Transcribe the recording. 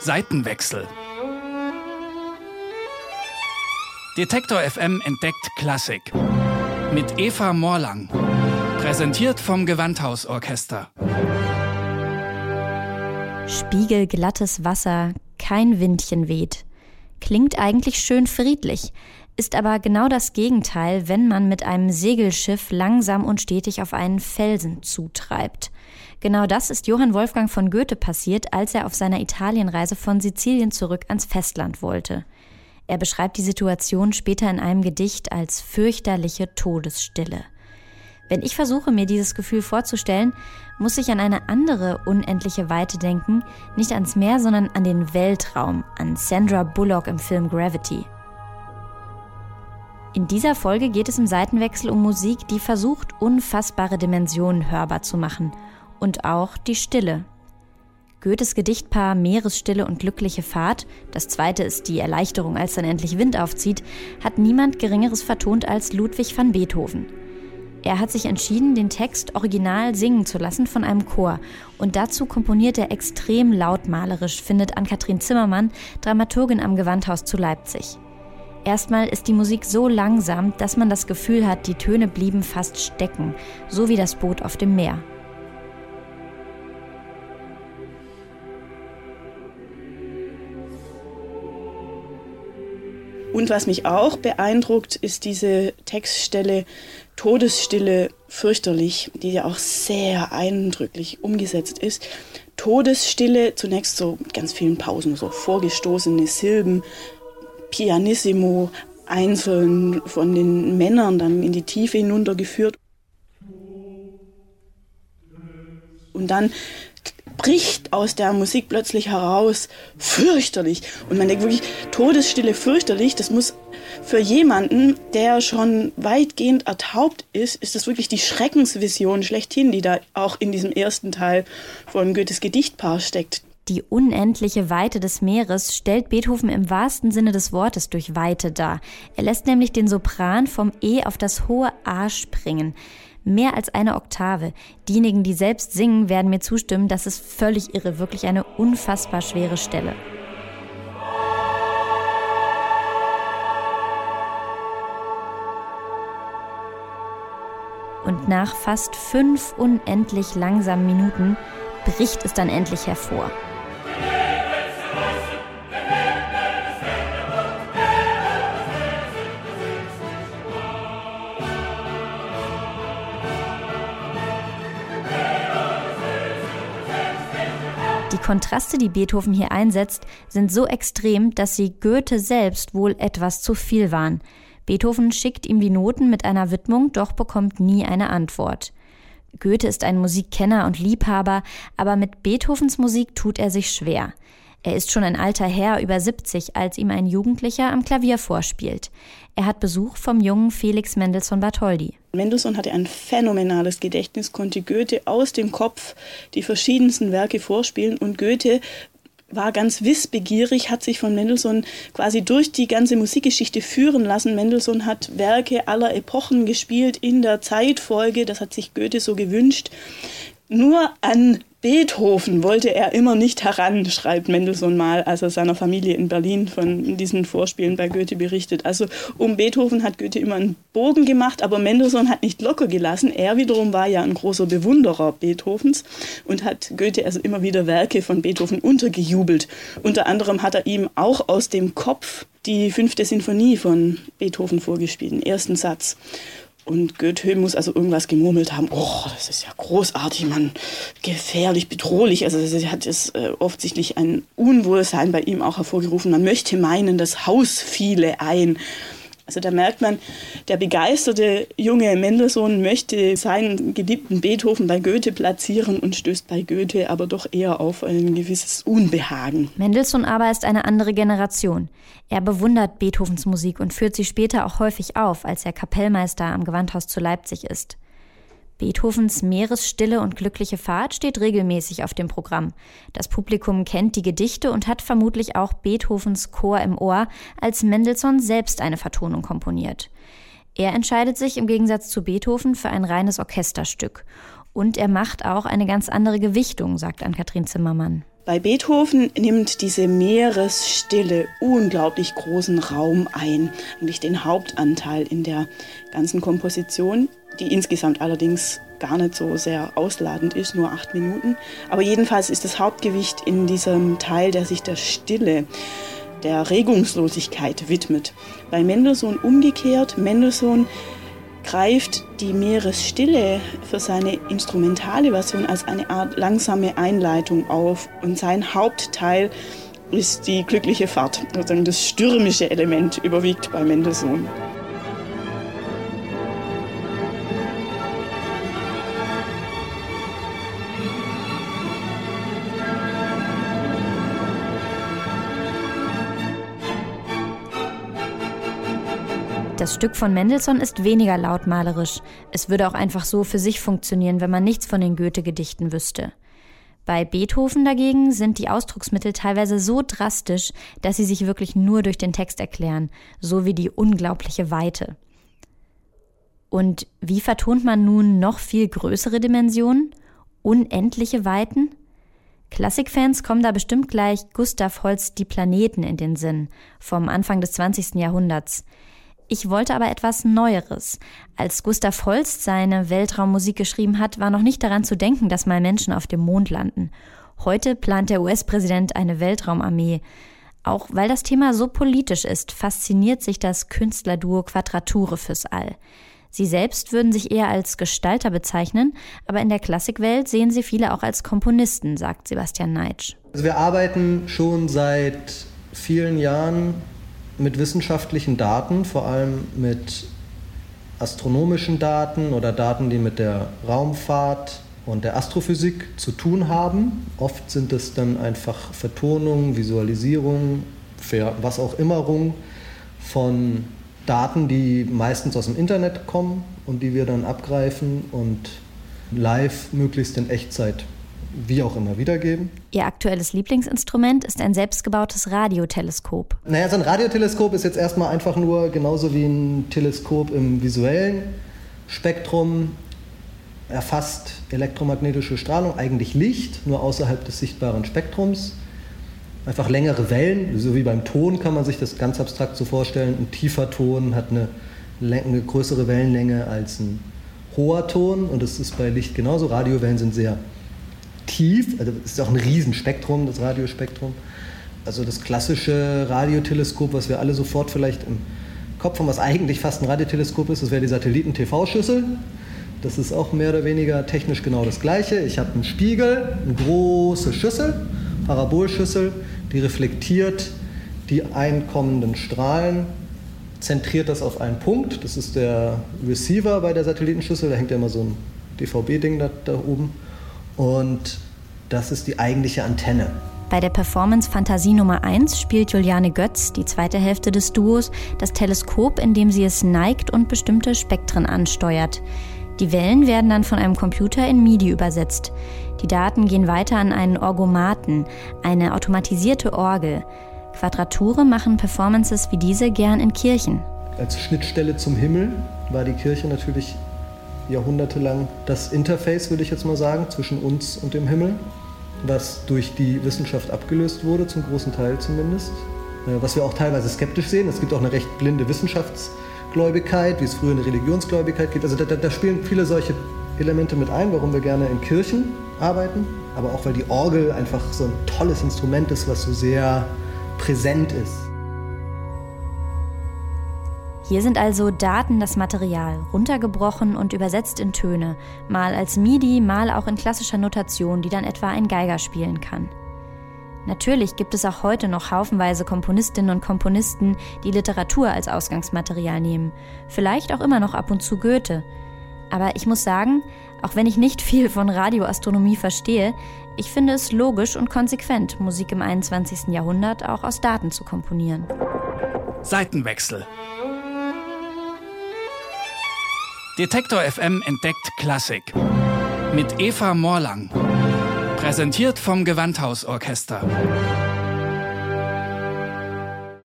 Seitenwechsel. Detektor FM entdeckt Klassik. Mit Eva Morlang. Präsentiert vom Gewandhausorchester. Spiegelglattes Wasser, kein Windchen weht. Klingt eigentlich schön friedlich, ist aber genau das Gegenteil, wenn man mit einem Segelschiff langsam und stetig auf einen Felsen zutreibt. Genau das ist Johann Wolfgang von Goethe passiert, als er auf seiner Italienreise von Sizilien zurück ans Festland wollte. Er beschreibt die Situation später in einem Gedicht als fürchterliche Todesstille. Wenn ich versuche, mir dieses Gefühl vorzustellen, muss ich an eine andere unendliche Weite denken, nicht ans Meer, sondern an den Weltraum, an Sandra Bullock im Film Gravity. In dieser Folge geht es im Seitenwechsel um Musik, die versucht, unfassbare Dimensionen hörbar zu machen und auch die Stille. Goethes Gedichtpaar Meeresstille und glückliche Fahrt, das zweite ist die Erleichterung, als dann endlich Wind aufzieht, hat niemand Geringeres vertont als Ludwig van Beethoven. Er hat sich entschieden, den Text original singen zu lassen von einem Chor. Und dazu komponiert er extrem lautmalerisch, findet Ann-Kathrin Zimmermann, Dramaturgin am Gewandhaus zu Leipzig. Erstmal ist die Musik so langsam, dass man das Gefühl hat, die Töne blieben fast stecken, so wie das Boot auf dem Meer. Und was mich auch beeindruckt, ist diese Textstelle Todesstille fürchterlich, die ja auch sehr eindrücklich umgesetzt ist. Todesstille, zunächst so ganz vielen Pausen, so vorgestoßene Silben, pianissimo, einzeln von den Männern dann in die Tiefe hinuntergeführt. Und dann bricht aus der Musik plötzlich heraus, fürchterlich. Und man denkt wirklich, Todesstille fürchterlich, das muss für jemanden, der schon weitgehend ertaubt ist, ist das wirklich die Schreckensvision schlechthin, die da auch in diesem ersten Teil von Goethes Gedichtpaar steckt. Die unendliche Weite des Meeres stellt Beethoven im wahrsten Sinne des Wortes durch Weite dar. Er lässt nämlich den Sopran vom E auf das hohe A springen mehr als eine Oktave. Diejenigen, die selbst singen, werden mir zustimmen, das ist völlig irre, wirklich eine unfassbar schwere Stelle. Und nach fast fünf unendlich langsamen Minuten bricht es dann endlich hervor. Kontraste, die Beethoven hier einsetzt, sind so extrem, dass sie Goethe selbst wohl etwas zu viel waren. Beethoven schickt ihm die Noten mit einer Widmung, doch bekommt nie eine Antwort. Goethe ist ein Musikkenner und Liebhaber, aber mit Beethovens Musik tut er sich schwer. Er ist schon ein alter Herr über 70, als ihm ein Jugendlicher am Klavier vorspielt. Er hat Besuch vom jungen Felix Mendelssohn Bartholdy. Mendelssohn hatte ein phänomenales Gedächtnis, konnte Goethe aus dem Kopf die verschiedensten Werke vorspielen und Goethe war ganz wissbegierig, hat sich von Mendelssohn quasi durch die ganze Musikgeschichte führen lassen. Mendelssohn hat Werke aller Epochen gespielt in der Zeitfolge, das hat sich Goethe so gewünscht. Nur an Beethoven wollte er immer nicht heran, schreibt Mendelssohn mal, als er seiner Familie in Berlin von diesen Vorspielen bei Goethe berichtet. Also um Beethoven hat Goethe immer einen Bogen gemacht, aber Mendelssohn hat nicht locker gelassen. Er wiederum war ja ein großer Bewunderer Beethovens und hat Goethe also immer wieder Werke von Beethoven untergejubelt. Unter anderem hat er ihm auch aus dem Kopf die fünfte Sinfonie von Beethoven vorgespielt, den ersten Satz. Und Goethe muss also irgendwas gemurmelt haben. Oh, das ist ja großartig, man, gefährlich, bedrohlich. Also sie hat es äh, offensichtlich ein Unwohlsein bei ihm auch hervorgerufen. Man möchte meinen, das Haus fiele ein. Also da merkt man, der begeisterte junge Mendelssohn möchte seinen geliebten Beethoven bei Goethe platzieren und stößt bei Goethe aber doch eher auf ein gewisses Unbehagen. Mendelssohn aber ist eine andere Generation. Er bewundert Beethovens Musik und führt sie später auch häufig auf, als er Kapellmeister am Gewandhaus zu Leipzig ist. Beethovens Meeresstille und glückliche Fahrt steht regelmäßig auf dem Programm. Das Publikum kennt die Gedichte und hat vermutlich auch Beethovens Chor im Ohr, als Mendelssohn selbst eine Vertonung komponiert. Er entscheidet sich im Gegensatz zu Beethoven für ein reines Orchesterstück. Und er macht auch eine ganz andere Gewichtung, sagt Ann-Kathrin Zimmermann. Bei Beethoven nimmt diese Meeresstille unglaublich großen Raum ein, eigentlich den Hauptanteil in der ganzen Komposition, die insgesamt allerdings gar nicht so sehr ausladend ist, nur acht Minuten. Aber jedenfalls ist das Hauptgewicht in diesem Teil, der sich der Stille, der Regungslosigkeit widmet. Bei Mendelssohn umgekehrt, Mendelssohn greift die Meeresstille für seine instrumentale Version als eine Art langsame Einleitung auf und sein Hauptteil ist die glückliche Fahrt. Also das stürmische Element überwiegt bei Mendelssohn. Das Stück von Mendelssohn ist weniger lautmalerisch. Es würde auch einfach so für sich funktionieren, wenn man nichts von den Goethe-Gedichten wüsste. Bei Beethoven dagegen sind die Ausdrucksmittel teilweise so drastisch, dass sie sich wirklich nur durch den Text erklären, so wie die unglaubliche Weite. Und wie vertont man nun noch viel größere Dimensionen? Unendliche Weiten? Klassikfans kommen da bestimmt gleich Gustav Holst Die Planeten in den Sinn vom Anfang des 20. Jahrhunderts. Ich wollte aber etwas Neueres. Als Gustav Holst seine Weltraummusik geschrieben hat, war noch nicht daran zu denken, dass mal Menschen auf dem Mond landen. Heute plant der US-Präsident eine Weltraumarmee. Auch weil das Thema so politisch ist, fasziniert sich das Künstlerduo Quadrature fürs All. Sie selbst würden sich eher als Gestalter bezeichnen, aber in der Klassikwelt sehen sie viele auch als Komponisten, sagt Sebastian Neitsch. Also wir arbeiten schon seit vielen Jahren mit wissenschaftlichen Daten, vor allem mit astronomischen Daten oder Daten, die mit der Raumfahrt und der Astrophysik zu tun haben. Oft sind es dann einfach Vertonungen, Visualisierungen, was auch immerung von Daten, die meistens aus dem Internet kommen und die wir dann abgreifen und live möglichst in Echtzeit wie auch immer wiedergeben. Ihr aktuelles Lieblingsinstrument ist ein selbstgebautes Radioteleskop. Naja, so ein Radioteleskop ist jetzt erstmal einfach nur genauso wie ein Teleskop im visuellen Spektrum erfasst elektromagnetische Strahlung, eigentlich Licht, nur außerhalb des sichtbaren Spektrums. Einfach längere Wellen, so wie beim Ton kann man sich das ganz abstrakt so vorstellen. Ein tiefer Ton hat eine, eine größere Wellenlänge als ein hoher Ton und das ist bei Licht genauso. Radiowellen sind sehr tief, also es ist auch ein Riesenspektrum, das Radiospektrum. Also das klassische Radioteleskop, was wir alle sofort vielleicht im Kopf haben, was eigentlich fast ein Radioteleskop ist, das wäre die Satelliten-TV-Schüssel. Das ist auch mehr oder weniger technisch genau das gleiche. Ich habe einen Spiegel, eine große Schüssel, Parabolschüssel, die reflektiert die einkommenden Strahlen, zentriert das auf einen Punkt. Das ist der Receiver bei der Satellitenschüssel, da hängt ja immer so ein DVB-Ding da, da oben. Und das ist die eigentliche Antenne. Bei der Performance Fantasie Nummer 1 spielt Juliane Götz, die zweite Hälfte des Duos, das Teleskop, indem sie es neigt und bestimmte Spektren ansteuert. Die Wellen werden dann von einem Computer in MIDI übersetzt. Die Daten gehen weiter an einen Orgomaten, eine automatisierte Orgel. Quadrature machen Performances wie diese gern in Kirchen. Als Schnittstelle zum Himmel war die Kirche natürlich jahrhundertelang das Interface, würde ich jetzt mal sagen, zwischen uns und dem Himmel, was durch die Wissenschaft abgelöst wurde, zum großen Teil zumindest. Äh, was wir auch teilweise skeptisch sehen. Es gibt auch eine recht blinde Wissenschaftsgläubigkeit, wie es früher eine Religionsgläubigkeit gibt. Also da, da spielen viele solche Elemente mit ein, warum wir gerne in Kirchen arbeiten, aber auch weil die Orgel einfach so ein tolles Instrument ist, was so sehr präsent ist. Hier sind also Daten das Material, runtergebrochen und übersetzt in Töne, mal als MIDI, mal auch in klassischer Notation, die dann etwa ein Geiger spielen kann. Natürlich gibt es auch heute noch haufenweise Komponistinnen und Komponisten, die Literatur als Ausgangsmaterial nehmen, vielleicht auch immer noch ab und zu Goethe. Aber ich muss sagen, auch wenn ich nicht viel von Radioastronomie verstehe, ich finde es logisch und konsequent, Musik im 21. Jahrhundert auch aus Daten zu komponieren. Seitenwechsel Detektor FM entdeckt Klassik. Mit Eva Morlang. Präsentiert vom Gewandhausorchester.